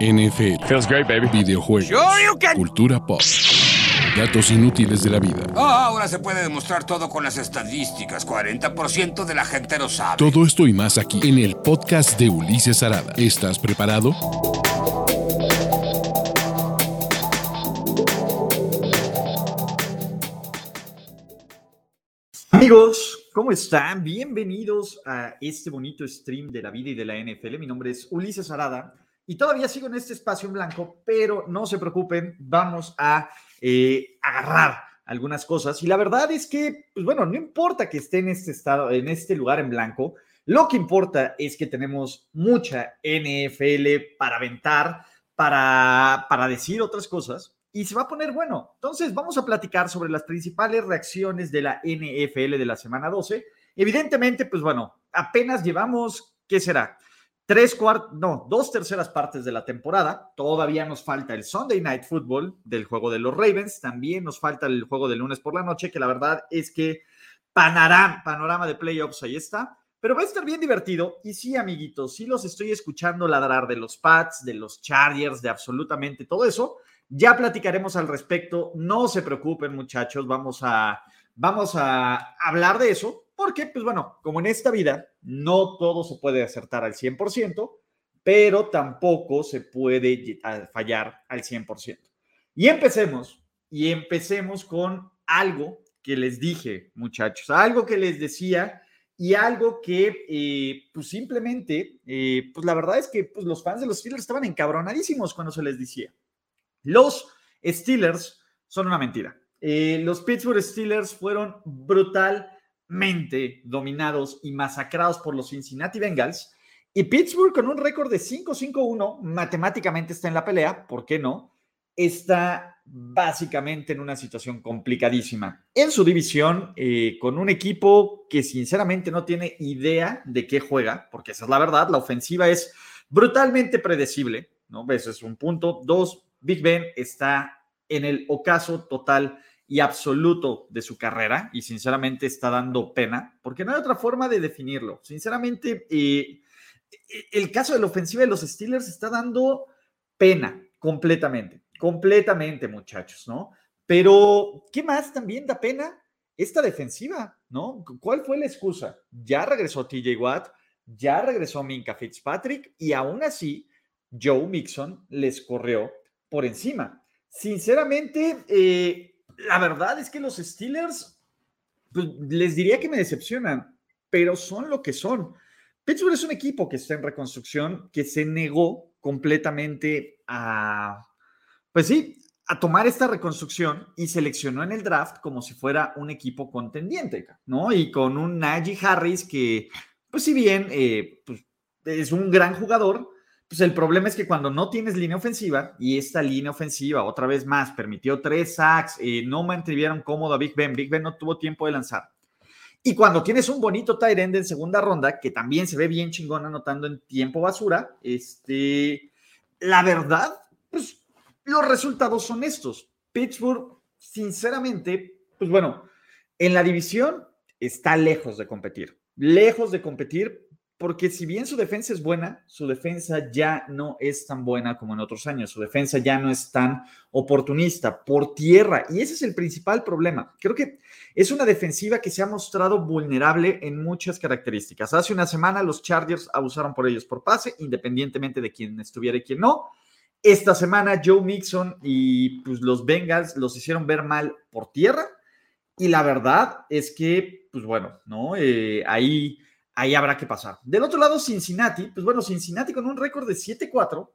NFL, Feels great, baby. videojuegos, Sure you can. cultura pop, datos inútiles de la vida. Ah, ahora se puede demostrar todo con las estadísticas. 40% de la gente lo sabe. Todo esto y más aquí en el podcast de Ulises Arada. ¿Estás preparado? Amigos, ¿cómo están? Bienvenidos a este bonito stream de la vida y de la NFL. Mi nombre es Ulises Arada y todavía sigo en este espacio en blanco, pero no se preocupen, vamos a eh, agarrar algunas cosas. Y la verdad es que, pues bueno, no importa que esté en este estado, en este lugar en blanco, lo que importa es que tenemos mucha NFL para aventar, para, para decir otras cosas y se va a poner bueno. Entonces, vamos a platicar sobre las principales reacciones de la NFL de la semana 12. Evidentemente, pues bueno, apenas llevamos, ¿qué será? Tres cuartos, no, dos terceras partes de la temporada. Todavía nos falta el Sunday Night Football del juego de los Ravens. También nos falta el juego de lunes por la noche, que la verdad es que panorama, panorama de playoffs ahí está. Pero va a estar bien divertido. Y sí, amiguitos, sí los estoy escuchando ladrar de los Pats, de los Chargers, de absolutamente todo eso. Ya platicaremos al respecto. No se preocupen, muchachos. Vamos a, vamos a hablar de eso. Porque, pues bueno, como en esta vida, no todo se puede acertar al 100%, pero tampoco se puede fallar al 100%. Y empecemos, y empecemos con algo que les dije, muchachos, algo que les decía y algo que, eh, pues simplemente, eh, pues la verdad es que pues, los fans de los Steelers estaban encabronadísimos cuando se les decía. Los Steelers son una mentira. Eh, los Pittsburgh Steelers fueron dominados y masacrados por los Cincinnati Bengals. Y Pittsburgh con un récord de 5-5-1, matemáticamente está en la pelea, ¿por qué no? Está básicamente en una situación complicadísima en su división, eh, con un equipo que sinceramente no tiene idea de qué juega, porque esa es la verdad, la ofensiva es brutalmente predecible, ¿no? Eso es un punto. Dos, Big Ben está en el ocaso total y absoluto de su carrera y sinceramente está dando pena, porque no hay otra forma de definirlo. Sinceramente, eh, el caso de la ofensiva de los Steelers está dando pena completamente, completamente, muchachos, ¿no? Pero, ¿qué más también da pena? Esta defensiva, ¿no? ¿Cuál fue la excusa? Ya regresó TJ Watt, ya regresó Minka Fitzpatrick y aún así Joe Mixon les corrió por encima. Sinceramente, eh, la verdad es que los Steelers, pues, les diría que me decepcionan, pero son lo que son. Pittsburgh es un equipo que está en reconstrucción, que se negó completamente a, pues sí, a tomar esta reconstrucción y seleccionó en el draft como si fuera un equipo contendiente, ¿no? Y con un Najee Harris que, pues si bien eh, pues, es un gran jugador, pues el problema es que cuando no tienes línea ofensiva y esta línea ofensiva otra vez más permitió tres sacks, eh, no mantuvieron cómodo a Big Ben, Big Ben no tuvo tiempo de lanzar. Y cuando tienes un bonito tight end en segunda ronda, que también se ve bien chingón anotando en tiempo basura, este, la verdad, pues los resultados son estos. Pittsburgh, sinceramente, pues bueno, en la división está lejos de competir, lejos de competir, porque si bien su defensa es buena, su defensa ya no es tan buena como en otros años, su defensa ya no es tan oportunista por tierra, y ese es el principal problema. Creo que es una defensiva que se ha mostrado vulnerable en muchas características. Hace una semana los Chargers abusaron por ellos por pase, independientemente de quién estuviera y quién no. Esta semana Joe Mixon y pues, los Bengals los hicieron ver mal por tierra, y la verdad es que, pues bueno, ¿no? Eh, ahí ahí habrá que pasar. Del otro lado, Cincinnati, pues bueno, Cincinnati con un récord de 7-4,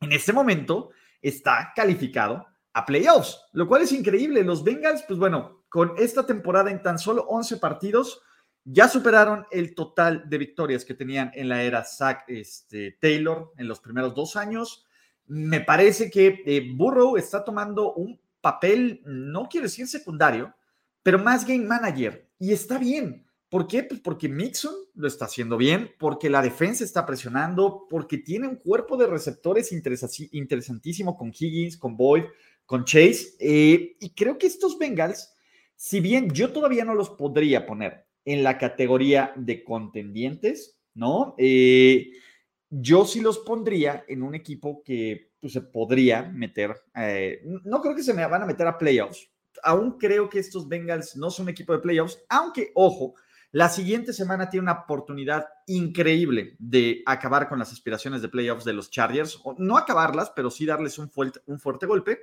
en este momento está calificado a playoffs, lo cual es increíble. Los Bengals, pues bueno, con esta temporada en tan solo 11 partidos, ya superaron el total de victorias que tenían en la era Zach este, Taylor en los primeros dos años. Me parece que eh, Burrow está tomando un papel, no quiero decir secundario, pero más game manager. Y está bien. ¿Por qué? Pues porque Mixon lo está haciendo bien, porque la defensa está presionando, porque tiene un cuerpo de receptores interesantísimo con Higgins, con Boyd, con Chase. Eh, y creo que estos Bengals, si bien yo todavía no los podría poner en la categoría de contendientes, ¿no? Eh, yo sí los pondría en un equipo que pues, se podría meter, eh, no creo que se me van a meter a playoffs, aún creo que estos Bengals no son equipo de playoffs, aunque, ojo, la siguiente semana tiene una oportunidad increíble de acabar con las aspiraciones de playoffs de los Chargers, o no acabarlas, pero sí darles un fuerte, un fuerte golpe.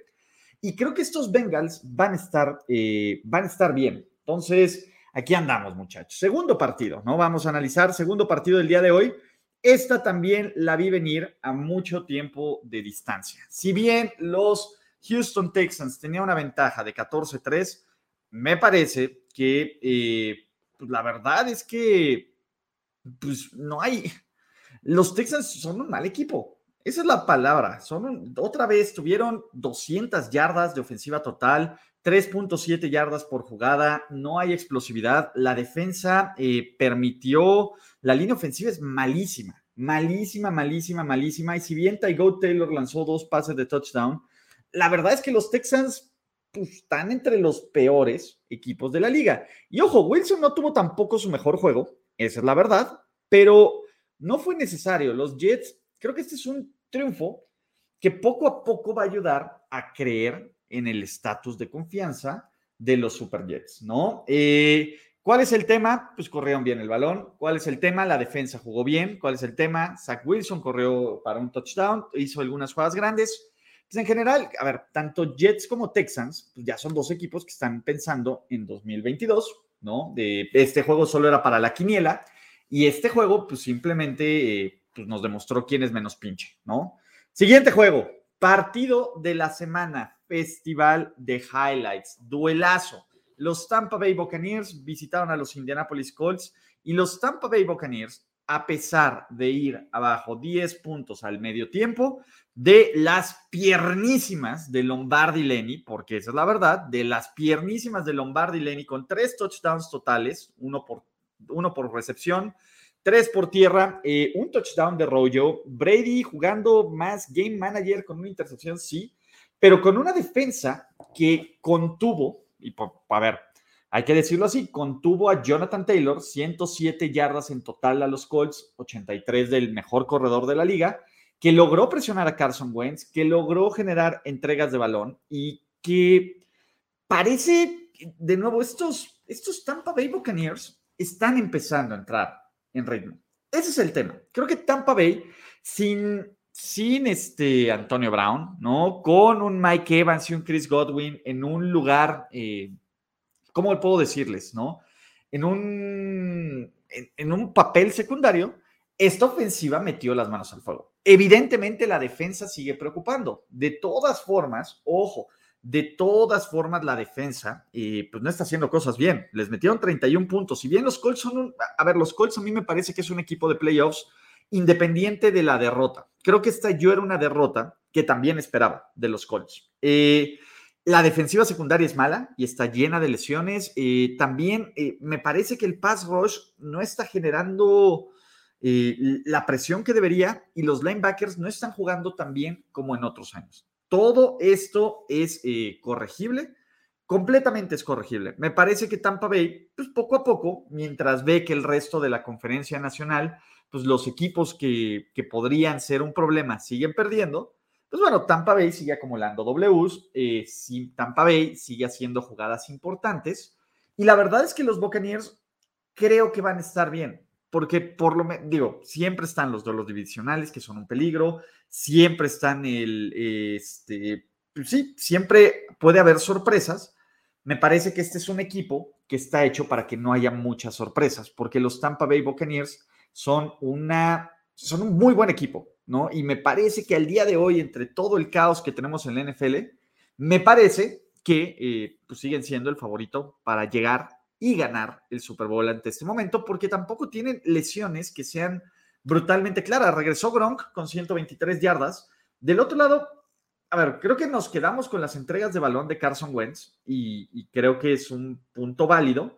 Y creo que estos Bengals van a estar, eh, van a estar bien. Entonces, aquí andamos, muchachos. Segundo partido, ¿no? Vamos a analizar segundo partido del día de hoy. Esta también la vi venir a mucho tiempo de distancia. Si bien los Houston Texans tenían una ventaja de 14-3, me parece que eh, pues la verdad es que pues no hay. Los Texans son un mal equipo. Esa es la palabra. Son otra vez tuvieron 200 yardas de ofensiva total, 3.7 yardas por jugada, no hay explosividad. La defensa eh, permitió, la línea ofensiva es malísima, malísima, malísima, malísima. Y si bien Tygo Taylor lanzó dos pases de touchdown, la verdad es que los Texans pues, están entre los peores equipos de la liga. Y ojo, Wilson no tuvo tampoco su mejor juego, esa es la verdad, pero no fue necesario. Los Jets, creo que este es un triunfo que poco a poco va a ayudar a creer en el estatus de confianza de los Super Jets, ¿no? Eh, ¿Cuál es el tema? Pues corrieron bien el balón. ¿Cuál es el tema? La defensa jugó bien. ¿Cuál es el tema? Zach Wilson corrió para un touchdown, hizo algunas jugadas grandes. Pues en general, a ver, tanto Jets como Texans, pues ya son dos equipos que están pensando en 2022, ¿no? De, este juego solo era para la quiniela y este juego, pues simplemente eh, pues nos demostró quién es menos pinche, ¿no? Siguiente juego, partido de la semana, festival de highlights, duelazo. Los Tampa Bay Buccaneers visitaron a los Indianapolis Colts y los Tampa Bay Buccaneers, a pesar de ir abajo 10 puntos al medio tiempo, de las piernísimas de Lombardi Lenny, porque esa es la verdad, de las piernísimas de Lombardi Lenny con tres touchdowns totales, uno por, uno por recepción, tres por tierra, eh, un touchdown de rollo, Brady jugando más game manager con una intercepción, sí, pero con una defensa que contuvo, y por, a ver, hay que decirlo así, contuvo a Jonathan Taylor, 107 yardas en total a los Colts, 83 del mejor corredor de la liga, que logró presionar a Carson Wentz, que logró generar entregas de balón y que parece, de nuevo, estos, estos Tampa Bay Buccaneers están empezando a entrar en ritmo. Ese es el tema. Creo que Tampa Bay, sin, sin este Antonio Brown, ¿no? Con un Mike Evans y un Chris Godwin en un lugar, eh, ¿cómo puedo decirles, no? En un, en un papel secundario, esta ofensiva metió las manos al fuego. Evidentemente la defensa sigue preocupando. De todas formas, ojo, de todas formas la defensa eh, pues no está haciendo cosas bien. Les metieron 31 puntos. Si bien los Colts son un... A ver, los Colts a mí me parece que es un equipo de playoffs independiente de la derrota. Creo que esta yo era una derrota que también esperaba de los Colts. Eh, la defensiva secundaria es mala y está llena de lesiones. Eh, también me parece que el pass rush no está generando la presión que debería y los linebackers no están jugando tan bien como en otros años. Todo esto es eh, corregible, completamente es corregible. Me parece que Tampa Bay, pues poco a poco, mientras ve que el resto de la conferencia nacional, pues los equipos que, podrían ser un problema siguen perdiendo, pues bueno, Tampa Bay sigue acumulando Ws, eh, Tampa Bay sigue haciendo jugadas importantes y la verdad es que los Buccaneers creo que van a estar bien porque por lo menos, digo, siempre están los duelos divisionales que son un peligro, siempre están el, este, pues sí, siempre puede haber sorpresas. Me parece que este es un equipo que está hecho para que no haya muchas sorpresas, porque los Tampa Bay Buccaneers son una, son un muy buen equipo, ¿no? Y me parece que al día de hoy, entre todo el caos que tenemos en la NFL, me parece que eh, pues siguen siendo el favorito para llegar y ganar el Super Bowl ante este momento, porque tampoco tienen lesiones que sean brutalmente claras. Regresó Gronk con 123 yardas. Del otro lado, a ver, creo que nos quedamos con las entregas de balón de Carson Wentz y, creo que es un punto válido,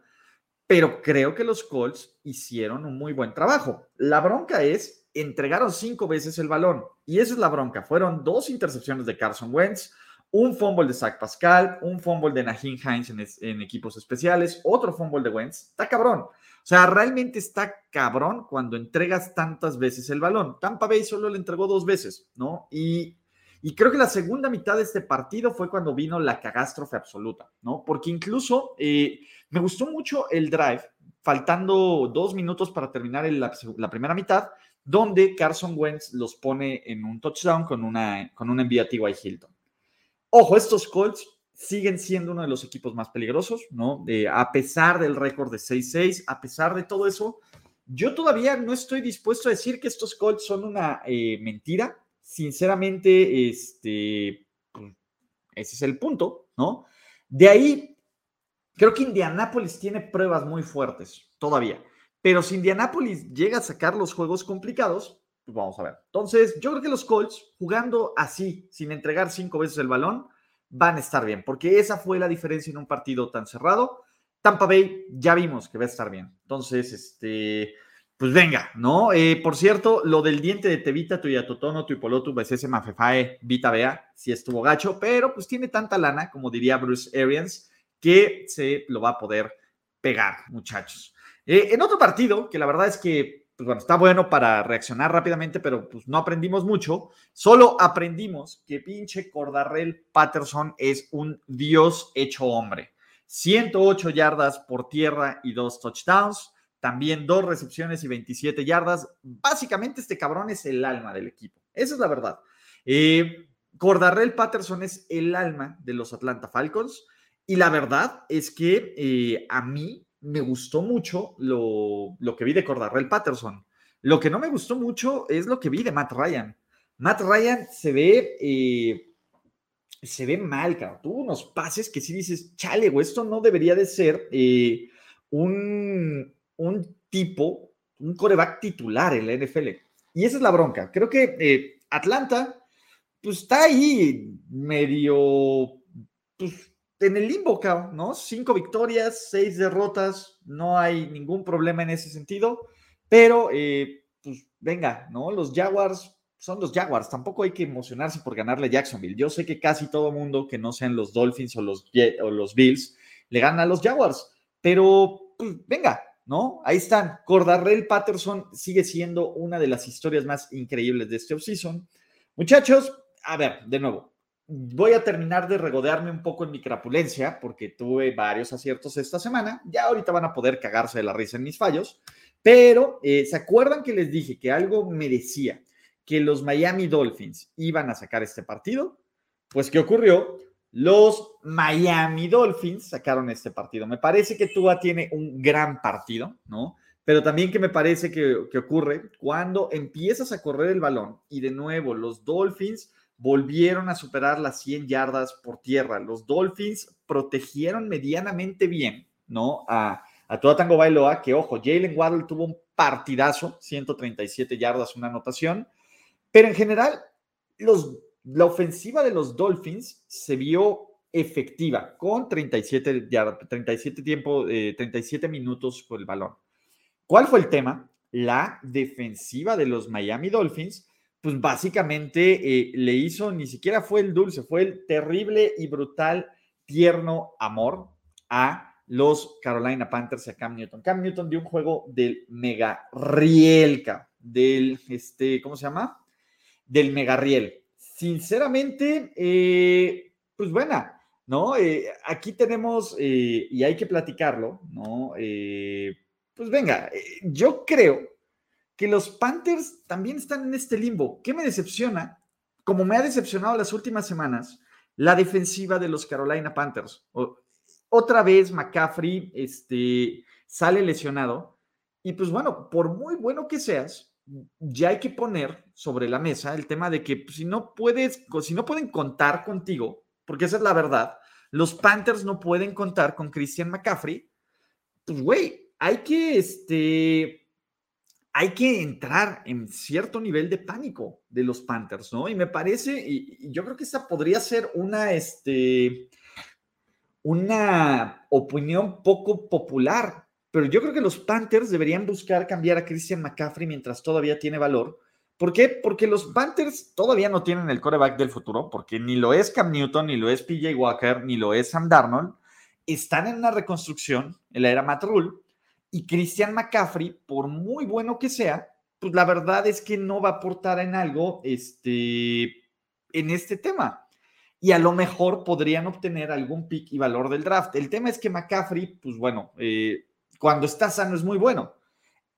pero creo que los Colts hicieron un muy buen trabajo. La bronca es, entregaron cinco veces el balón y esa es la bronca. Fueron dos intercepciones de Carson Wentz, un fumble de Zach Pascal, un fumble de Nahin Hines en, en, equipos especiales, otro fumble de Wentz. Está cabrón. O sea, realmente está cabrón cuando entregas tantas veces el balón. Tampa Bay solo le entregó dos veces, ¿no? Y, y creo que la segunda mitad de este partido fue cuando vino la catástrofe absoluta, ¿no? Porque incluso eh, me gustó mucho el drive, faltando dos minutos para terminar la, la, primera mitad, donde Carson Wentz los pone en un touchdown con una, con un envío a T.Y. Hilton. Ojo, estos Colts siguen siendo uno de los equipos más peligrosos, ¿no? a pesar del récord de 6-6, a pesar de todo eso, yo todavía no estoy dispuesto a decir que estos Colts son una eh, mentira. Sinceramente, este, pues, ese es el punto, ¿no? De ahí, creo que Indianapolis tiene pruebas muy fuertes todavía. Pero si Indianapolis llega a sacar los juegos complicados, pues vamos a ver. Entonces, yo creo que los Colts, jugando así, sin entregar cinco veces el balón, van a estar bien, porque esa fue la diferencia en un partido tan cerrado. Tampa Bay ya vimos que va a estar bien. Entonces, este, pues venga, ¿no? Eh, por cierto, lo del diente de Tevita, tu Yatotono, tu Hipolotu, pues ese Mafefae, Vita Bea, sí estuvo gacho, pero pues tiene tanta lana, como diría Bruce Arians, que se lo va a poder pegar, muchachos. Eh, en otro partido, que la verdad es que pues está bueno para reaccionar rápidamente, pero pues no aprendimos mucho. Solo aprendimos que pinche Cordarrell Patterson es un dios hecho hombre. 108 yardas por tierra y dos touchdowns. También dos recepciones y 27 yardas. Básicamente este cabrón es el alma del equipo. Esa es la verdad. Eh, Cordarrell Patterson es el alma de los Atlanta Falcons. Y la verdad es que eh, a mí me gustó mucho lo, que vi de Cordarrell Patterson. Lo que no me gustó mucho es lo que vi de Matt Ryan. Matt Ryan se ve, eh, se ve mal, claro. Tuvo unos pases que sí dices, chale, o esto no debería de ser eh, un, un tipo, un coreback titular en la NFL. Y esa es la bronca. Creo que eh, Atlanta, pues está ahí medio, pues, en el limbo, ¿no? Cinco victorias, seis derrotas, no hay ningún problema en ese sentido, pero pues venga, ¿no? Los Jaguars son los Jaguars, tampoco hay que emocionarse por ganarle a Jacksonville. Yo sé que casi todo mundo que no sean los Dolphins o los, o los Bills le gana a los Jaguars, pero pues, venga, ¿no? Ahí están. Cordarrell Patterson sigue siendo una de las historias más increíbles de este offseason. Muchachos, a ver, de nuevo, voy a terminar de regodearme un poco en mi crapulencia, porque tuve varios aciertos esta semana. Ya ahorita van a poder cagarse de la risa en mis fallos. Pero, eh, ¿se acuerdan que les dije que algo me decía que los Miami Dolphins iban a sacar este partido? Pues, ¿qué ocurrió? Los Miami Dolphins sacaron este partido. Me parece que Tua tiene un gran partido, ¿no? Pero también que me parece que, que ocurre cuando empiezas a correr el balón y de nuevo los Dolphins volvieron a superar las 100 yardas por tierra. Los Dolphins protegieron medianamente bien, ¿no? A, a toda Tango Bailoa, que ojo, Jalen Waddle tuvo un partidazo, 137 yardas, una anotación, pero en general, los, la ofensiva de los Dolphins se vio efectiva con 37, 37, tiempo, 37 minutos por el balón. ¿Cuál fue el tema? La defensiva de los Miami Dolphins pues básicamente eh, le hizo, ni siquiera fue el dulce, fue el terrible y brutal, tierno amor a los Carolina Panthers y a Cam Newton. Cam Newton dio un juego del mega rielca, del, este, ¿cómo se llama? Del mega riel. Sinceramente, eh, pues buena, ¿no? Eh, aquí tenemos, y hay que platicarlo, ¿no? pues venga, yo creo que los Panthers también están en este limbo. ¿Qué me decepciona? Como me ha decepcionado las últimas semanas, la defensiva de los Carolina Panthers. otra vez McCaffrey este, sale lesionado. Y pues bueno, por muy bueno que seas, ya hay que poner sobre la mesa el tema de que si no puedes, si no pueden contar contigo, porque esa es la verdad, los Panthers no pueden contar con Christian McCaffrey, pues güey, hay que este, hay que entrar en cierto nivel de pánico de los Panthers, ¿no? Y me parece, y, yo creo que esa podría ser una, este, una opinión poco popular, pero yo creo que los Panthers deberían buscar cambiar a Christian McCaffrey mientras todavía tiene valor, ¿Por qué? Porque los Panthers todavía no tienen el coreback del futuro, porque ni lo es Cam Newton, ni lo es PJ Walker, ni lo es Sam Darnold. Están en una reconstrucción en la era Matt Rule y Christian McCaffrey, por muy bueno que sea, pues la verdad es que no va a aportar en algo este, en este tema. Y a lo mejor podrían obtener algún pick y valor del draft. El tema es que McCaffrey, pues bueno, eh, cuando está sano es muy bueno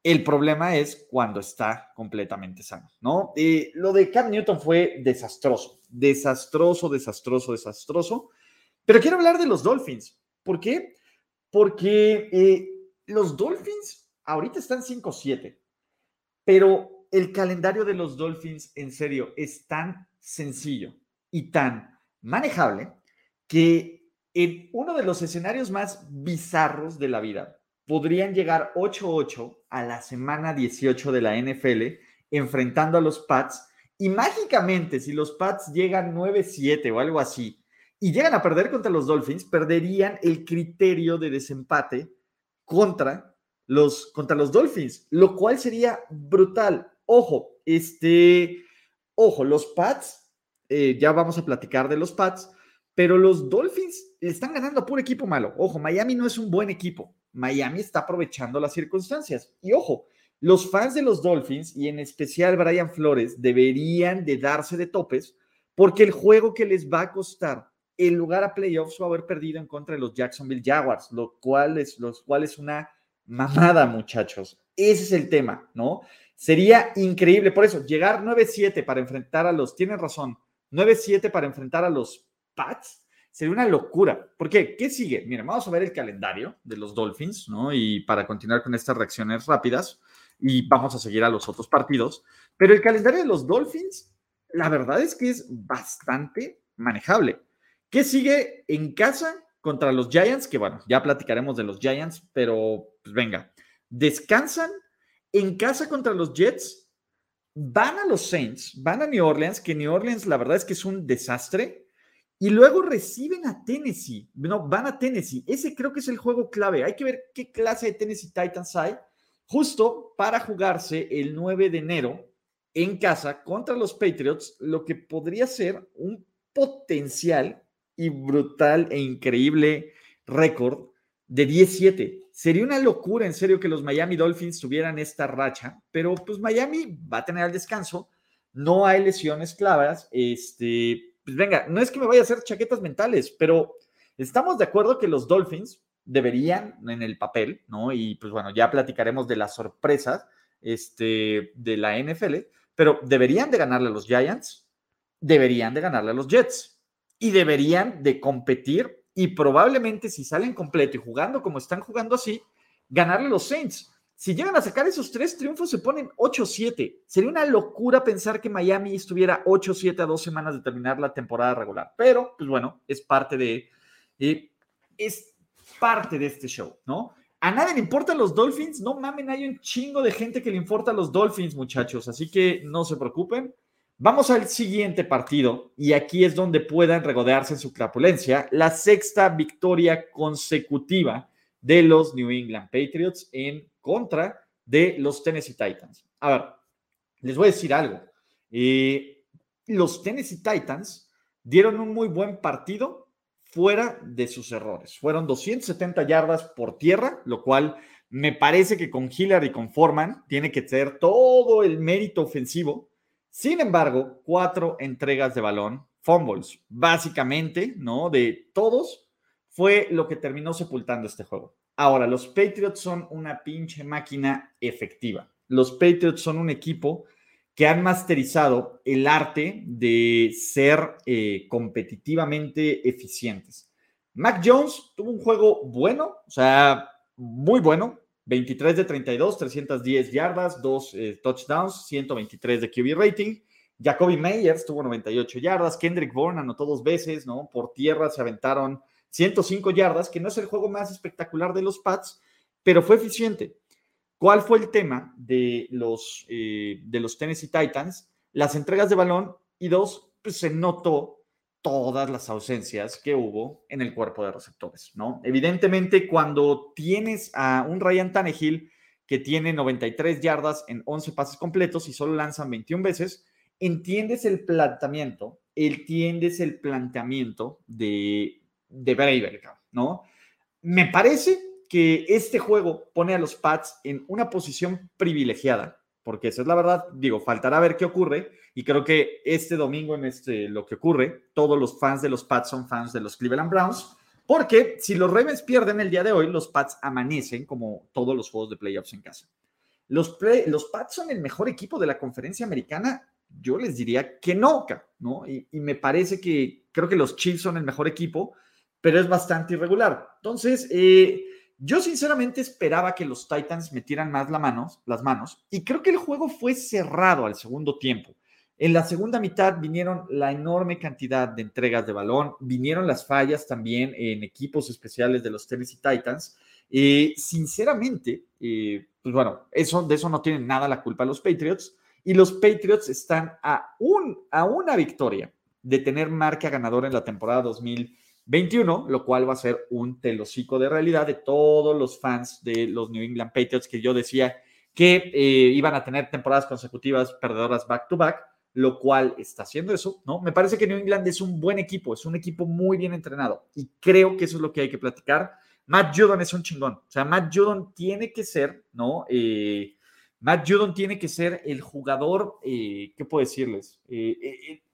el problema es cuando está completamente sano, ¿no? Eh, lo de Cam Newton fue desastroso, desastroso, desastroso, desastroso. Pero quiero hablar de los Dolphins. ¿Por qué? Porque eh, los Dolphins ahorita están 5-7, pero el calendario de los Dolphins, en serio, es tan sencillo y tan manejable que en uno de los escenarios más bizarros de la vida, podrían llegar 8-8 a la semana 18 de la NFL enfrentando a los Pats y mágicamente si los Pats llegan 9-7 o algo así y llegan a perder contra los Dolphins, perderían el criterio de desempate contra los, contra los Dolphins, lo cual sería brutal. Ojo, este, ojo, los Pats, eh, ya vamos a platicar de los Pats, pero los Dolphins están ganando a puro equipo malo. Ojo, Miami no es un buen equipo. Miami está aprovechando las circunstancias. Y ojo, los fans de los Dolphins y en especial Brian Flores deberían de darse de topes porque el juego que les va a costar el lugar a playoffs va a haber perdido en contra de los Jacksonville Jaguars, lo cual es, los cuales una mamada, muchachos. Ese es el tema, ¿no? Sería increíble, por eso, llegar 9-7 para enfrentar a los, tienen razón, 9-7 para enfrentar a los Pats sería una locura. ¿Por qué? ¿Qué sigue? Miren, vamos a ver el calendario de los Dolphins, ¿no? Y para continuar con estas reacciones rápidas, y vamos a seguir a los otros partidos. Pero el calendario de los Dolphins, la verdad es que es bastante manejable. ¿Qué sigue en casa contra los Giants? Que bueno, ya platicaremos de los Giants, pero pues venga, descansan en casa contra los Jets, van a los Saints, van a New Orleans, que New Orleans la verdad es que es un desastre y luego reciben a Tennessee. No, van a Tennessee. Ese creo que es el juego clave. Hay que ver qué clase de Tennessee Titans hay, justo para jugarse el 9 de enero en casa contra los Patriots, lo que podría ser un potencial y brutal e increíble récord de 17. Sería una locura, en serio, que los Miami Dolphins tuvieran esta racha, pero pues Miami va a tener el descanso, no hay lesiones claras, este, pues venga, no es que me vaya a hacer chaquetas mentales, pero estamos de acuerdo que los Dolphins deberían en el papel, ¿no? Y pues bueno, ya platicaremos de las sorpresas este, de la NFL, pero deberían de ganarle a los Giants, deberían de ganarle a los Jets y deberían de competir y probablemente si salen completo y jugando como están jugando así, ganarle a los Saints. Si llegan a sacar esos tres triunfos, se ponen 8-7. Sería una locura pensar que Miami estuviera 8-7 a dos semanas de terminar la temporada regular. Pero, pues bueno, es parte de. Eh, es parte de este show, ¿no? A nadie le importan los Dolphins. No mamen, hay un chingo de gente que le importa a los Dolphins, muchachos. Así que no se preocupen. Vamos al siguiente partido y aquí es donde puedan regodearse en su crapulencia. La sexta victoria consecutiva de los New England Patriots en contra de los Tennessee Titans. A ver, les voy a decir algo. Eh, los Tennessee Titans dieron un muy buen partido fuera de sus errores. Fueron 270 yardas por tierra, lo cual me parece que con Hillary y con Foreman tiene que ser todo el mérito ofensivo. Sin embargo, cuatro entregas de balón, fumbles, básicamente, ¿no? De todos, fue lo que terminó sepultando este juego. Ahora, los Patriots son una pinche máquina efectiva. Los Patriots son un equipo que han masterizado el arte de ser eh, competitivamente eficientes. Mac Jones tuvo un juego bueno, o sea, muy bueno, 23 de 32, 310 yardas, 2 eh, touchdowns, 123 de QB rating. Jacoby Meyers tuvo 98 yardas, Kendrick Bourne anotó dos veces, ¿no? Por tierra se aventaron 105 yardas, que no es el juego más espectacular de los Pats, pero fue eficiente. ¿Cuál fue el tema de los, eh, de los Tennessee Titans? Las entregas de balón y dos, pues se notó todas las ausencias que hubo en el cuerpo de receptores, ¿no? Evidentemente, cuando tienes a un Ryan Tannehill que tiene 93 yardas en 11 pases completos y solo lanzan 21 veces, entiendes el planteamiento, entiendes el planteamiento de, de ¿no? Me parece que este juego pone a los Pats en una posición privilegiada, porque esa es la verdad, digo, faltará ver qué ocurre, y creo que este domingo en este, lo que ocurre, todos los fans de los Pats son fans de los Cleveland Browns, porque si los Ravens pierden el día de hoy, los Pats amanecen como todos los juegos de playoffs en casa. Los, Pats son el mejor equipo de la conferencia americana. Yo les diría que no, ¿no? Y, me parece que creo que los Chiefs son el mejor equipo, pero es bastante irregular. Entonces, eh, yo sinceramente esperaba que los Titans metieran más la manos, las manos y creo que el juego fue cerrado al segundo tiempo. En la segunda mitad vinieron la enorme cantidad de entregas de balón, vinieron las fallas también en equipos especiales de los Tennessee Titans. Eh, sinceramente, pues bueno, eso, de eso no tienen nada la culpa los Patriots. Y los Patriots están a, a una victoria de tener marca ganadora en la temporada 2021, lo cual va a ser un telocico de realidad de todos los fans de los New England Patriots que yo decía que eh, iban a tener temporadas consecutivas perdedoras back to back lo cual está haciendo eso, ¿no? Me parece que New England es un buen equipo, es un equipo muy bien entrenado y creo que eso es lo que hay que platicar. Matt Judon es un chingón, o sea, Matt Judon tiene que ser, ¿no? Eh, Matt Judon tiene que ser el jugador, eh, ¿qué puedo decirles?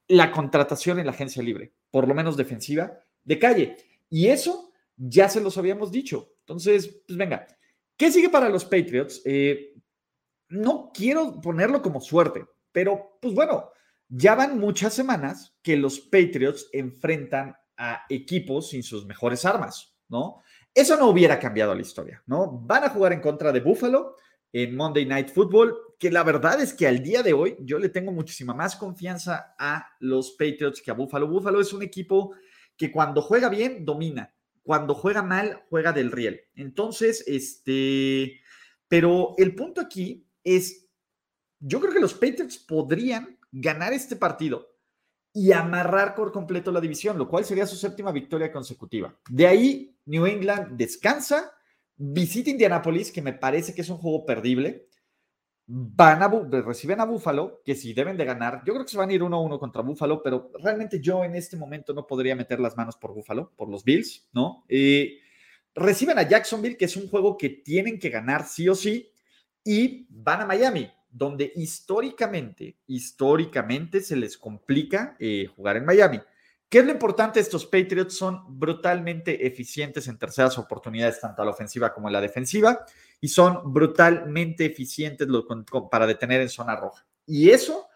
La contratación en la agencia libre, por lo menos defensiva, de calle. Y eso ya se los habíamos dicho. Entonces, pues venga, ¿qué sigue para los Patriots? no quiero ponerlo como suerte, pero, pues bueno, ya van muchas semanas que los Patriots enfrentan a equipos sin sus mejores armas, ¿no? Eso no hubiera cambiado la historia, ¿no? Van a jugar en contra de Buffalo en Monday Night Football, que la verdad es que al día de hoy yo le tengo muchísima más confianza a los Patriots que a Buffalo. Buffalo es un equipo que cuando juega bien, domina. Cuando juega mal, juega del riel. Entonces, este, pero el punto aquí es yo creo que los Patriots podrían ganar este partido y amarrar por completo la división, lo cual sería su séptima victoria consecutiva. De ahí, New England descansa, visita Indianapolis, que me parece que es un juego perdible. Van a, reciben a Buffalo, que si deben de ganar, yo creo que se van a ir 1-1 contra Buffalo, pero realmente yo en este momento no podría meter las manos por Buffalo, por los Bills, ¿no? Reciben a Jacksonville, que es un juego que tienen que ganar sí o sí, y van a Miami, donde históricamente, históricamente se les complica eh, jugar en Miami. ¿Qué es lo importante? Estos Patriots son brutalmente eficientes en terceras oportunidades, tanto a la ofensiva como a la defensiva, y son brutalmente eficientes para detener en zona roja. Y eso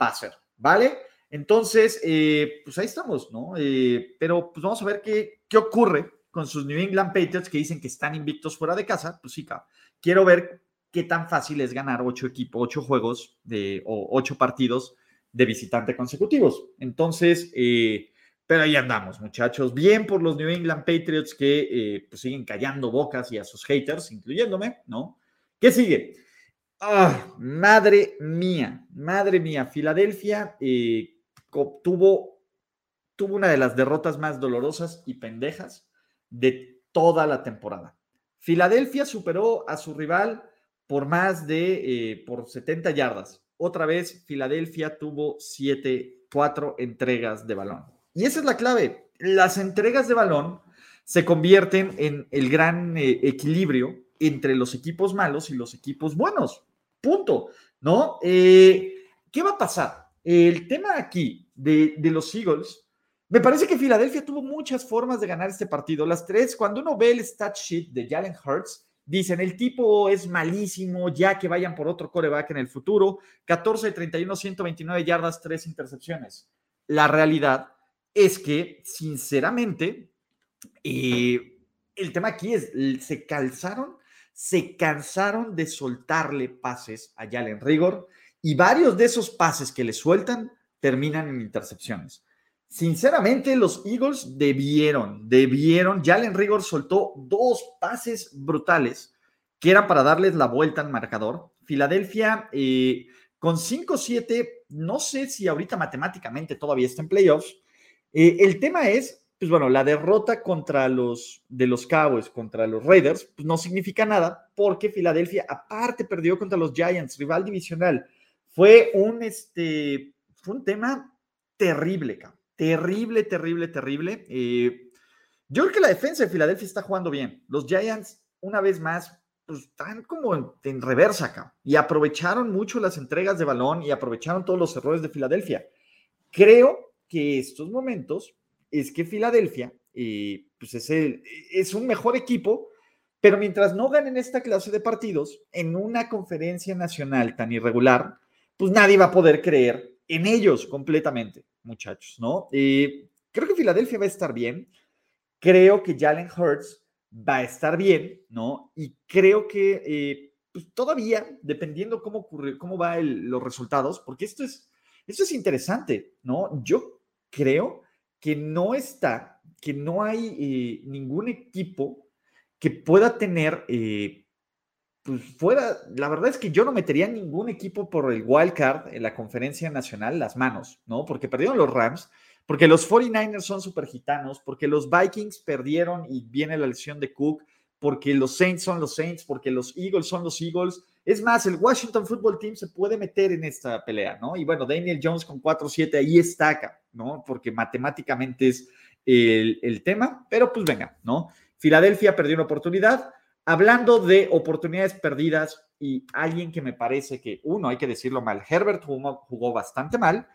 va a ser, ¿vale? Entonces, eh, pues ahí estamos, ¿no? Eh, pero pues vamos a ver qué, qué ocurre con sus New England Patriots que dicen que están invictos fuera de casa. Pues sí, quiero ver qué tan fácil es ganar ocho equipos, ocho juegos de, o ocho partidos de visitante consecutivos. Entonces, eh, pero ahí andamos, muchachos. Bien por los New England Patriots que eh, pues siguen callando bocas y a sus haters, incluyéndome, ¿no? ¿Qué sigue? Ah, madre mía, madre mía. Filadelfia eh, tuvo, tuvo una de las derrotas más dolorosas y pendejas de toda la temporada. Filadelfia superó a su rival por más de eh, por 70 yardas. Otra vez, Filadelfia tuvo 7, 4 entregas de balón. Y esa es la clave. Las entregas de balón se convierten en el gran eh, equilibrio entre los equipos malos y los equipos buenos. Punto. ¿No? Eh, ¿Qué va a pasar? El tema aquí de, de los Eagles, me parece que Filadelfia tuvo muchas formas de ganar este partido. Las tres, cuando uno ve el stat sheet de Jalen Hurts, Dicen, el tipo es malísimo, ya que vayan por otro coreback en el futuro. 14 31, 129 yardas, 3 intercepciones. La realidad es que, sinceramente, eh, el tema aquí es, se calzaron, se cansaron de soltarle pases a Jalen Rigor y varios de esos pases que le sueltan terminan en intercepciones. Sinceramente, los Eagles debieron, debieron. Jalen Rigor soltó dos pases brutales que eran para darles la vuelta al marcador. Filadelfia eh, con 5-7, no sé si ahorita matemáticamente todavía está en playoffs. Eh, el tema es pues bueno, la derrota contra los de los Cowboys, contra los Raiders, pues no significa nada porque Filadelfia aparte perdió contra los Giants, rival divisional. Fue un, este, fue un tema terrible, terrible, terrible, terrible. Eh, yo creo que la defensa de Filadelfia está jugando bien. Los Giants, una vez más, pues están como en, reversa acá y aprovecharon mucho las entregas de balón y aprovecharon todos los errores de Filadelfia. Creo que estos momentos es que Filadelfia eh, pues es, es un mejor equipo, pero mientras no ganen esta clase de partidos en una conferencia nacional tan irregular, pues nadie va a poder creer en ellos completamente, muchachos, ¿no? Eh, creo que Filadelfia va a estar bien. Creo que Jalen Hurts va a estar bien, ¿no? Y creo que eh, pues todavía, dependiendo cómo ocurre, cómo van los resultados, porque esto es, esto es interesante, ¿no? Yo creo que no está, que no hay eh, ningún equipo que pueda tener, eh, pues fuera, la verdad es que yo no metería ningún equipo por el wild card en la conferencia nacional las manos, ¿no? Porque perdieron los Rams, porque los 49ers son super gitanos, porque los Vikings perdieron y viene la lesión de Cook, porque los Saints son los Saints, porque los Eagles son los Eagles. Es más, el Washington Football Team se puede meter en esta pelea, ¿no? Y bueno, Daniel Jones con 4-7 ahí está acá, ¿no? Porque matemáticamente es el, el, tema, pero pues venga, ¿no? Filadelfia perdió una oportunidad. Hablando de oportunidades perdidas y alguien que me parece que, uno, hay que decirlo mal, Herbert jugó, jugó bastante mal.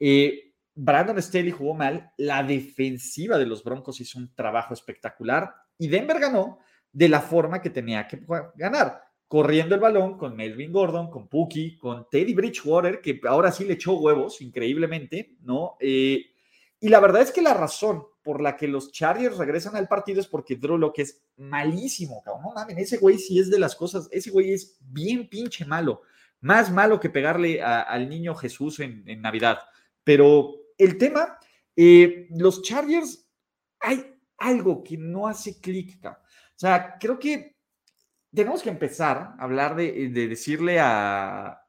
Eh, Brandon Staley jugó mal, la defensiva de los Broncos hizo un trabajo espectacular y Denver ganó de la forma que tenía que ganar, corriendo el balón con Melvin Gordon, con Pookie, con Teddy Bridgewater, que ahora sí le echó huevos increíblemente, ¿no? Eh, y la verdad es que la razón por la que los Chargers regresan al partido es porque Drew Locke es malísimo, cabrón. No mames, ese güey sí es de las cosas, ese güey es bien pinche malo, más malo que pegarle al niño Jesús en, Navidad. Pero el tema, eh, los Chargers, hay algo que no hace clic. O sea, creo que tenemos que empezar a hablar de, decirle a,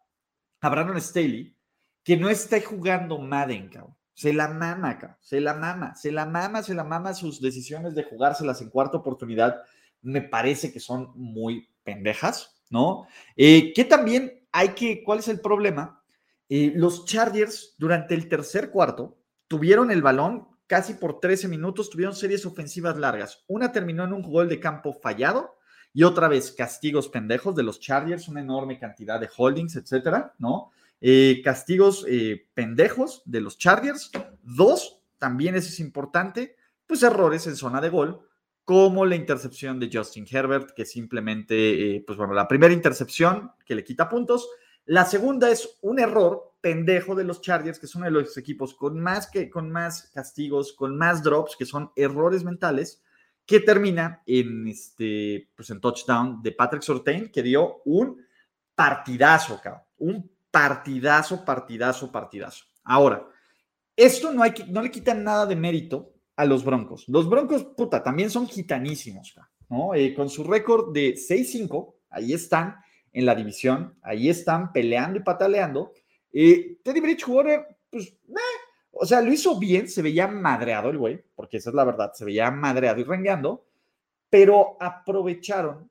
a, Brandon Staley que no está jugando Madden, cabrón. Se la mama, cabrón. Se la mama, se la mama, se la mama sus decisiones de jugárselas en cuarta oportunidad. Me parece que son muy pendejas, ¿no? Eh, que también hay que, ¿cuál es el problema? Eh, los Chargers durante el tercer cuarto tuvieron el balón casi por 13 minutos, tuvieron series ofensivas largas. Una terminó en un gol de campo fallado y otra vez castigos pendejos de los Chargers, una enorme cantidad de holdings, etcétera, ¿no? Eh, castigos eh, pendejos de los Chargers. Dos, también eso es importante, pues errores en zona de gol, como la intercepción de Justin Herbert, que simplemente, pues bueno, la primera intercepción que le quita puntos la segunda es un error pendejo de los Chargers, que uno de los equipos con más, que, con más castigos, con más drops, que son errores mentales, que termina en, este, pues en touchdown de Patrick Sortain, que dio un partidazo, cabrón. Un partidazo, partidazo, partidazo. Ahora, esto no, hay, no le quita nada de mérito a los Broncos. Los Broncos, puta, también son gitanísimos, ¿no? Eh, con su récord de 6-5, ahí están en la división. Ahí están peleando y pataleando. Eh, Teddy Bridgewater, pues, o sea, lo hizo bien, se veía madreado el güey, porque esa es la verdad, se veía madreado y rengueando, pero aprovecharon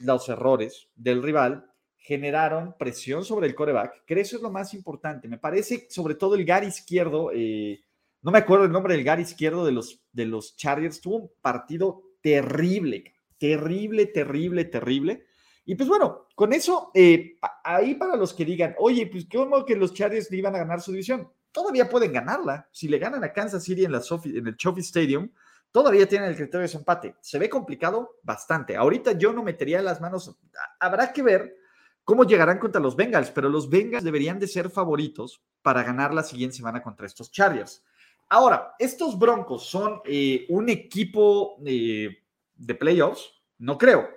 los errores del rival, generaron presión sobre el coreback, que eso es lo más importante. Me parece, sobre todo el gar izquierdo, eh, no me acuerdo el nombre del gar izquierdo de los, de los Chargers, tuvo un partido terrible, terrible, terrible, terrible. Y pues bueno, con eso, eh, ahí para los que digan, oye, pues ¿cómo que los Chargers iban a ganar su división? Todavía pueden ganarla. Si le ganan a Kansas City en, la en el Trophy Stadium, todavía tienen el criterio de empate. Se ve complicado bastante. Ahorita yo no metería las manos. Habrá que ver cómo llegarán contra los Bengals, pero los Bengals deberían de ser favoritos para ganar la siguiente semana contra estos Chargers. Ahora, estos Broncos son eh, un equipo eh, de playoffs, no creo.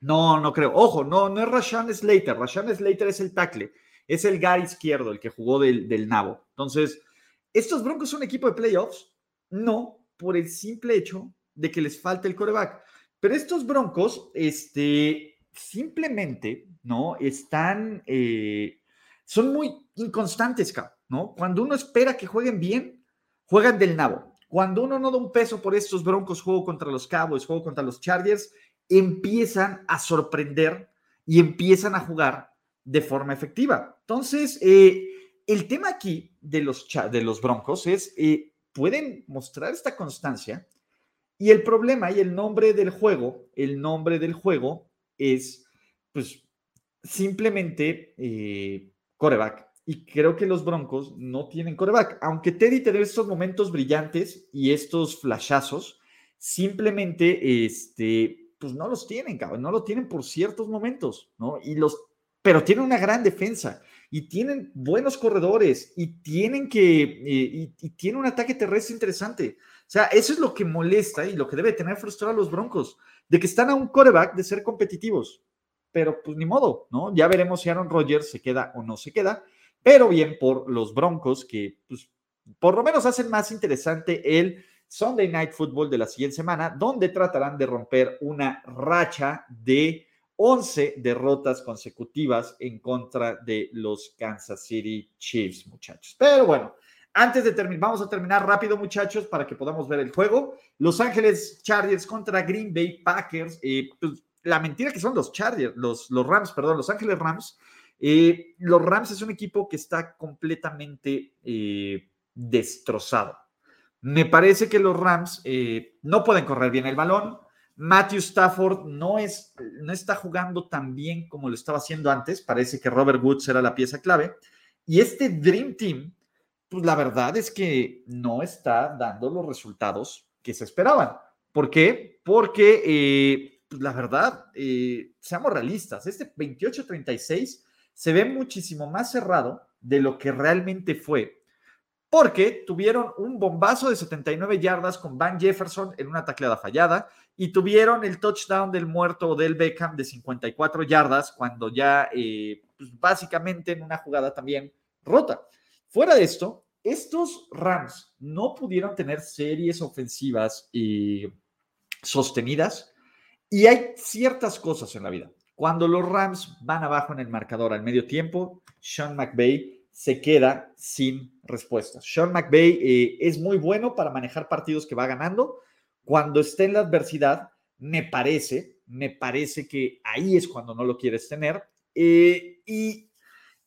No, no creo. Ojo, no, no es Rashan Slater. Rashan Slater es el tackle. Es el gar izquierdo, el que jugó del, del nabo. Entonces, ¿estos Broncos son equipo de playoffs? No, por el simple hecho de que les falta el coreback. Pero estos Broncos, este, simplemente, ¿no? Están, eh, son muy inconstantes, ¿no? Cuando uno espera que jueguen bien, juegan del nabo. Cuando uno no da un peso por estos Broncos, juego contra los Cowboys, juego contra los Chargers, empiezan a sorprender y empiezan a jugar de forma efectiva. Entonces, eh, el tema aquí de los, de los Broncos es, eh, pueden mostrar esta constancia y el problema y el nombre del juego, el nombre del juego es, pues, simplemente eh, coreback. Y creo que los Broncos no tienen coreback. Aunque Teddy te dé estos momentos brillantes y estos flashazos, simplemente, este, pues no los tienen, cabrón. No lo tienen por ciertos momentos, ¿no? Y los, pero tienen una gran defensa y tienen buenos corredores y tienen que, eh, y, tienen un ataque terrestre interesante. O sea, eso es lo que molesta y lo que debe tener frustrado a los Broncos, de que están a un coreback de ser competitivos. Pero pues ni modo, ¿no? Ya veremos si Aaron Rodgers se queda o no se queda pero bien por los Broncos que pues, por lo menos hacen más interesante el Sunday Night Football de la siguiente semana, donde tratarán de romper una racha de 11 derrotas consecutivas en contra de los Kansas City Chiefs, muchachos. Pero bueno, antes de terminar, vamos a terminar rápido, muchachos, para que podamos ver el juego. Los Ángeles Chargers contra Green Bay Packers. Eh, pues, la mentira que son los Chargers, los, Rams, perdón, los Ángeles Rams eh, los Rams es un equipo que está completamente eh, destrozado. Me parece que los Rams no pueden correr bien el balón. Matthew Stafford no, es, no está jugando tan bien como lo estaba haciendo antes. Parece que Robert Woods era la pieza clave. Y este Dream Team, pues la verdad es que no está dando los resultados que se esperaban. ¿Por qué? Porque, pues la verdad, seamos realistas, este 28-36 se ve muchísimo más cerrado de lo que realmente fue, porque tuvieron un bombazo de 79 yardas con Van Jefferson en una tacleada fallada y tuvieron el touchdown del muerto del Beckham de 54 yardas cuando ya eh, pues, básicamente en una jugada también rota. Fuera de esto, estos Rams no pudieron tener series ofensivas y sostenidas y hay ciertas cosas en la vida. Cuando los Rams van abajo en el marcador al medio tiempo, Sean McVay se queda sin respuestas. Sean McVay eh, es muy bueno para manejar partidos que va ganando. Cuando esté en la adversidad, me parece, me parece que ahí es cuando no lo quieres tener. Eh, y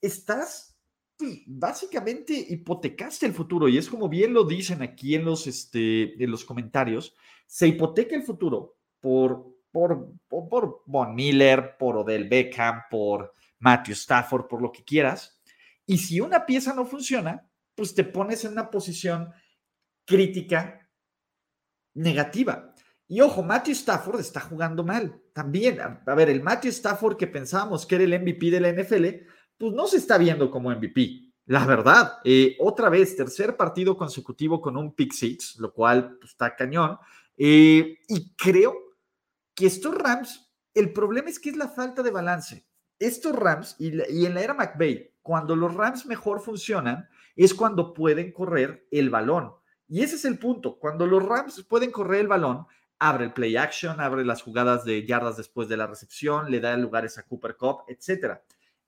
estás, pues, básicamente hipotecaste el futuro. Y es como bien lo dicen aquí en los, este, en los comentarios, se hipoteca el futuro por por, por, Von Miller, por Odell Beckham, por Matthew Stafford, por lo que quieras. Y si una pieza no funciona, pues te pones en una posición crítica negativa. Y ojo, Matthew Stafford está jugando mal también. A, ver, el Matthew Stafford que pensábamos que era el MVP de la NFL, pues no se está viendo como MVP. La verdad, eh, otra vez, tercer partido consecutivo con un pick six, lo cual pues, está cañón. Eh, y creo que estos Rams, el problema es que es la falta de balance. Estos Rams, y, en la era McVay, cuando los Rams mejor funcionan, es cuando pueden correr el balón. Y ese es el punto. Cuando los Rams pueden correr el balón, abre el play action, abre las jugadas de yardas después de la recepción, le da lugares a Cooper Cup, etc.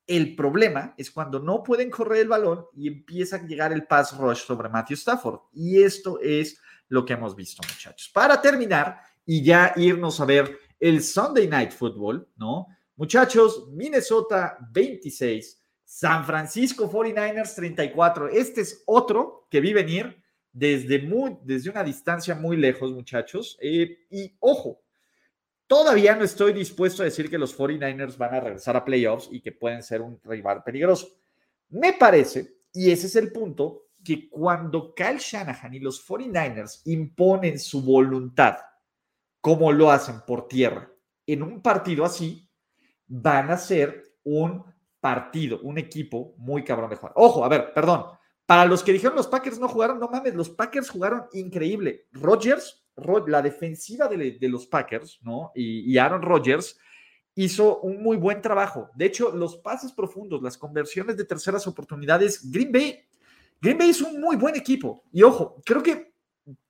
El problema es cuando no pueden correr el balón y empieza a llegar el pass rush sobre Matthew Stafford. Y esto es lo que hemos visto, muchachos. Para terminar, y ya irnos a ver el Sunday Night Football, ¿no? Muchachos, Minnesota 26, San Francisco 49ers 34. Este es otro que vi venir desde, muy, desde una distancia muy lejos, muchachos. Eh, y ojo, todavía no estoy dispuesto a decir que los 49ers van a regresar a playoffs y que pueden ser un rival peligroso. Me parece, y ese es el punto, que cuando Kyle Shanahan y los 49ers imponen su voluntad como lo hacen por tierra. En un partido así, van a ser un partido, un equipo muy cabrón de jugar. Ojo, a ver, perdón. Para los que dijeron los Packers no jugaron, no mames, los Packers jugaron increíble. Rodgers, la defensiva de, los Packers, ¿no? Y, Aaron Rodgers hizo un muy buen trabajo. De hecho, los pases profundos, las conversiones de terceras oportunidades, Green Bay, Green Bay es un muy buen equipo. Y ojo, creo que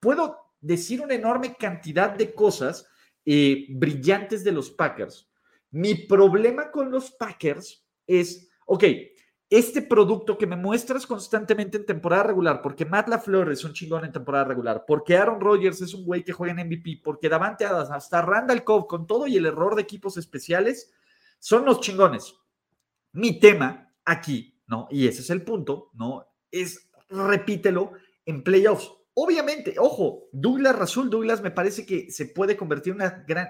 puedo decir una enorme cantidad de cosas eh, brillantes de los Packers. Mi problema con los Packers es, ok, este producto que me muestras constantemente en temporada regular, porque Matt LaFleur es un chingón en temporada regular, porque Aaron Rodgers es un güey que juega en MVP, porque Davante Adams, hasta Randall Cobb, con todo y el error de equipos especiales, son los chingones. Mi tema aquí, ¿no? Y ese es el punto, ¿no? Es repítelo en playoffs. Obviamente, ojo, Douglas Rasul Douglas me parece que se puede convertir en una gran.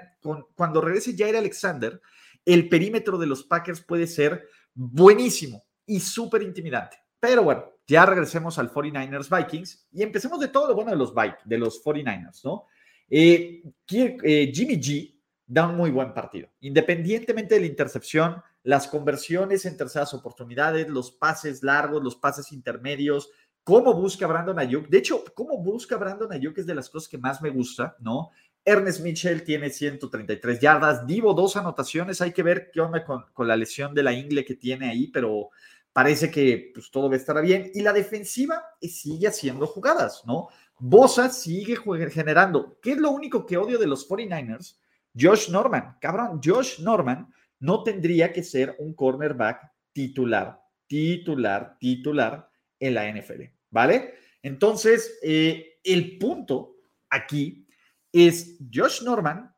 cuando regrese Jair Alexander, el perímetro de los Packers puede ser buenísimo y súper intimidante. Pero bueno, ya regresemos al 49ers Vikings y empecemos de todo lo bueno de los, de los 49ers, ¿no? Eh, eh, Jimmy G da un muy buen partido. Independientemente de la intercepción, las conversiones en terceras oportunidades, los pases largos, los pases intermedios, cómo busca Brandon Ayuk. De hecho, cómo busca Brandon Ayuk es de las cosas que más me gusta, ¿no? Ernest Mitchell tiene 133 yardas, Divo dos anotaciones, hay que ver qué onda con, con la lesión de la ingle que tiene ahí, pero parece que pues, todo va a estar bien. Y la defensiva sigue haciendo jugadas, ¿no? Bosa sigue generando. ¿Qué es lo único que odio de los 49ers? Josh Norman, cabrón, Josh Norman no tendría que ser un cornerback titular, titular, titular en la NFL, ¿vale? Entonces, eh, el punto aquí es Josh Norman,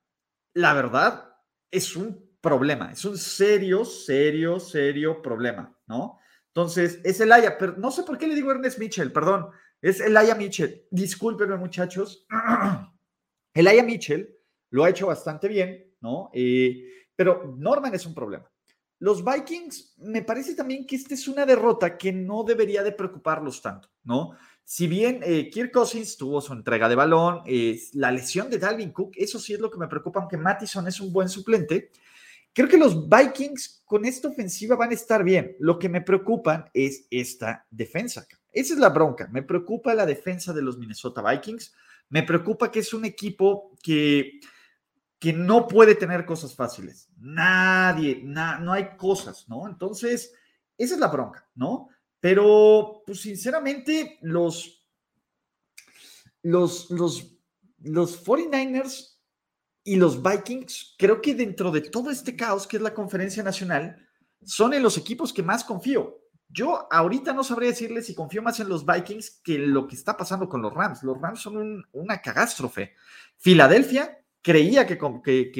la verdad, es un problema, es un serio, serio, serio problema, ¿no? Entonces, es el Aya, pero no sé por qué le digo Ernest Mitchell, perdón, es el Aya Mitchell. Discúlpenme, muchachos. El Aya Mitchell lo ha hecho bastante bien, ¿no? Eh, pero Norman es un problema. Los Vikings, me parece también que esta es una derrota que no debería de preocuparlos tanto, ¿no? Si bien eh, Kirk Cousins tuvo su entrega de balón, la lesión de Dalvin Cook, eso sí es lo que me preocupa, aunque Mattison es un buen suplente. Creo que los Vikings con esta ofensiva van a estar bien. Lo que me preocupa es esta defensa. Esa es la bronca. Me preocupa la defensa de los Minnesota Vikings. Me preocupa que es un equipo que que no puede tener cosas fáciles. Nadie, no hay cosas, ¿no? Entonces, esa es la bronca, ¿no? Pero, pues sinceramente, los, los, los, los 49ers y los Vikings, creo que dentro de todo este caos que es la conferencia nacional, son en los equipos que más confío. Yo ahorita no sabría decirles si confío más en los Vikings que lo que está pasando con los Rams. Los Rams son una catástrofe. Filadelfia creía que, que,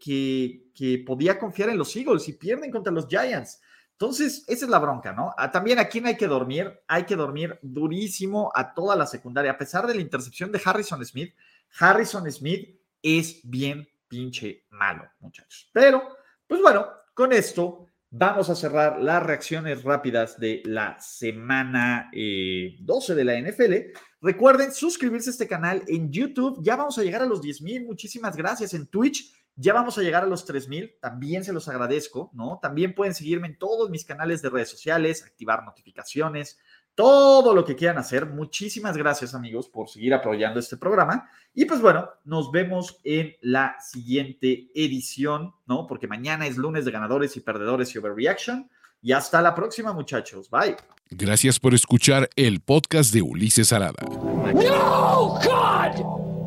que, que, podía confiar en los Eagles y pierden contra los Giants. Entonces, esa es la bronca, ¿no? Ah, también aquí hay que dormir, hay que dormir durísimo a toda la secundaria. A pesar de la intercepción de Harrison Smith, Harrison Smith es bien pinche malo, muchachos. Pero, pues bueno, con esto vamos a cerrar las reacciones rápidas de la semana 12 eh, de la NFL. Recuerden suscribirse a este canal en YouTube. Ya vamos a llegar a los 10 mil. Muchísimas gracias. En Twitch ya vamos a llegar a los 3 mil. También se los agradezco, ¿no? También pueden seguirme en todos mis canales de redes sociales, activar notificaciones, todo lo que quieran hacer. Muchísimas gracias, amigos, por seguir apoyando este programa. Y pues bueno, nos vemos en la siguiente edición, ¿no? Porque mañana es lunes de ganadores y perdedores y overreaction. Y hasta la próxima, muchachos. Bye. Gracias por escuchar el podcast de Ulises Arada. No!